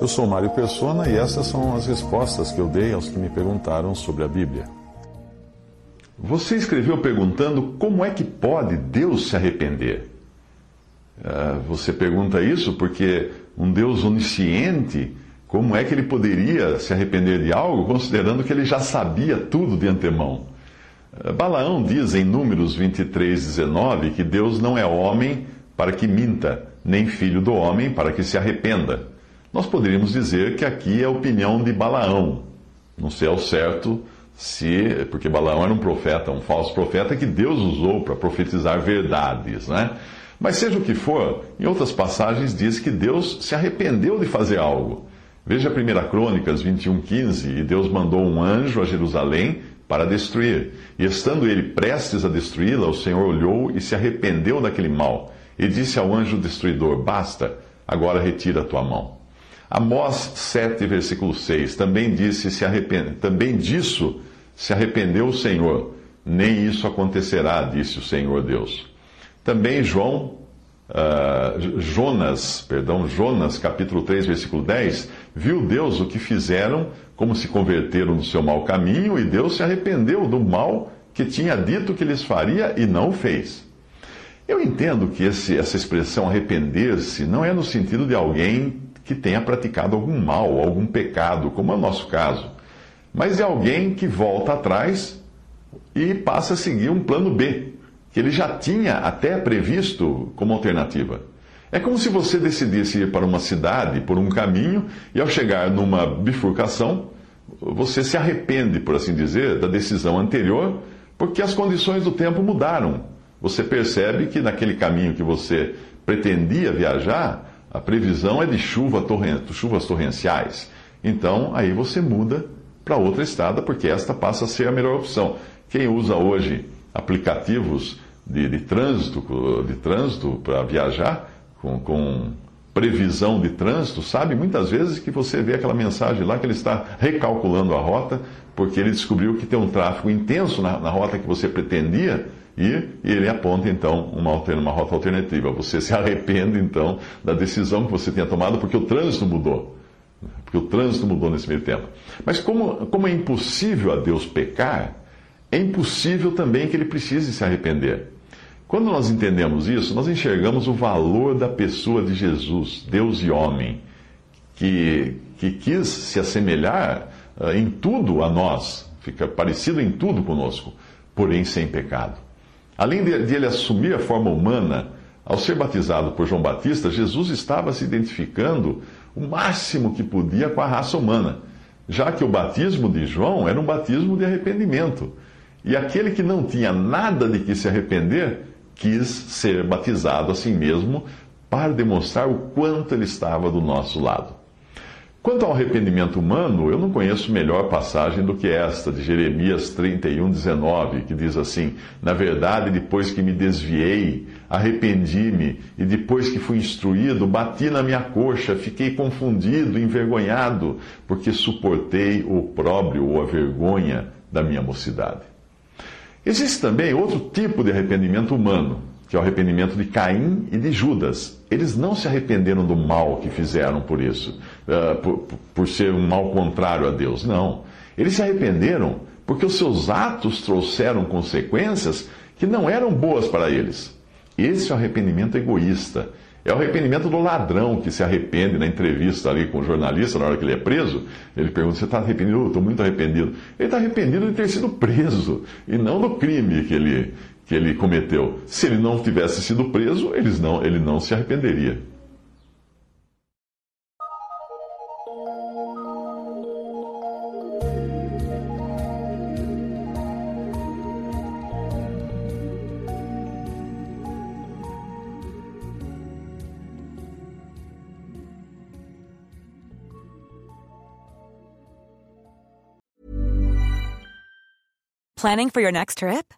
Eu sou Mário Persona e essas são as respostas que eu dei aos que me perguntaram sobre a Bíblia. Você escreveu perguntando como é que pode Deus se arrepender? Uh, você pergunta isso porque um Deus onisciente, como é que ele poderia se arrepender de algo, considerando que ele já sabia tudo de antemão? Uh, Balaão diz em Números 23, 19 que Deus não é homem para que minta, nem filho do homem para que se arrependa. Nós poderíamos dizer que aqui é a opinião de Balaão. Não sei ao certo se. Porque Balaão era um profeta, um falso profeta que Deus usou para profetizar verdades, né? Mas seja o que for, em outras passagens diz que Deus se arrependeu de fazer algo. Veja 1 Crônicas 21,15: E Deus mandou um anjo a Jerusalém para destruir. E estando ele prestes a destruí-la, o Senhor olhou e se arrependeu daquele mal. E disse ao anjo destruidor: Basta, agora retira a tua mão. Amós 7, versículo 6, também disse, se arrepende, também disso se arrependeu o Senhor. Nem isso acontecerá, disse o Senhor Deus. Também João, uh, Jonas, perdão, Jonas, capítulo 3, versículo 10, viu Deus o que fizeram, como se converteram no seu mau caminho, e Deus se arrependeu do mal que tinha dito que lhes faria e não o fez. Eu entendo que esse, essa expressão arrepender-se não é no sentido de alguém que tenha praticado algum mal, algum pecado, como é o nosso caso, mas de alguém que volta atrás e passa a seguir um plano B, que ele já tinha até previsto como alternativa. É como se você decidisse ir para uma cidade por um caminho e, ao chegar numa bifurcação, você se arrepende, por assim dizer, da decisão anterior, porque as condições do tempo mudaram. Você percebe que naquele caminho que você pretendia viajar, a previsão é de chuva torren chuvas torrenciais. Então, aí você muda para outra estrada, porque esta passa a ser a melhor opção. Quem usa hoje aplicativos de, de trânsito, de trânsito para viajar, com, com previsão de trânsito, sabe muitas vezes que você vê aquela mensagem lá que ele está recalculando a rota, porque ele descobriu que tem um tráfego intenso na, na rota que você pretendia e, ele aponta então uma, uma rota alternativa. Você se arrepende então da decisão que você tinha tomado porque o trânsito mudou. Porque o trânsito mudou nesse meio tempo. Mas como, como é impossível a Deus pecar, é impossível também que ele precise se arrepender. Quando nós entendemos isso, nós enxergamos o valor da pessoa de Jesus, Deus e homem, que, que quis se assemelhar uh, em tudo a nós, fica parecido em tudo conosco, porém sem pecado. Além de, de ele assumir a forma humana, ao ser batizado por João Batista, Jesus estava se identificando o máximo que podia com a raça humana, já que o batismo de João era um batismo de arrependimento. E aquele que não tinha nada de que se arrepender, quis ser batizado assim mesmo, para demonstrar o quanto ele estava do nosso lado. Quanto ao arrependimento humano, eu não conheço melhor passagem do que esta, de Jeremias 31, 19, que diz assim: Na verdade, depois que me desviei, arrependi-me, e depois que fui instruído, bati na minha coxa, fiquei confundido, envergonhado, porque suportei o opróbrio ou a vergonha da minha mocidade. Existe também outro tipo de arrependimento humano, que é o arrependimento de Caim e de Judas. Eles não se arrependeram do mal que fizeram por isso, uh, por, por ser um mal contrário a Deus. Não. Eles se arrependeram porque os seus atos trouxeram consequências que não eram boas para eles. Esse é o arrependimento egoísta. É o arrependimento do ladrão que se arrepende na entrevista ali com o jornalista, na hora que ele é preso. Ele pergunta: Você está arrependido? Estou muito arrependido. Ele está arrependido de ter sido preso e não do crime que ele, que ele cometeu. Se ele não tivesse sido preso, eles não, ele não se arrependeria. Planning for your next trip?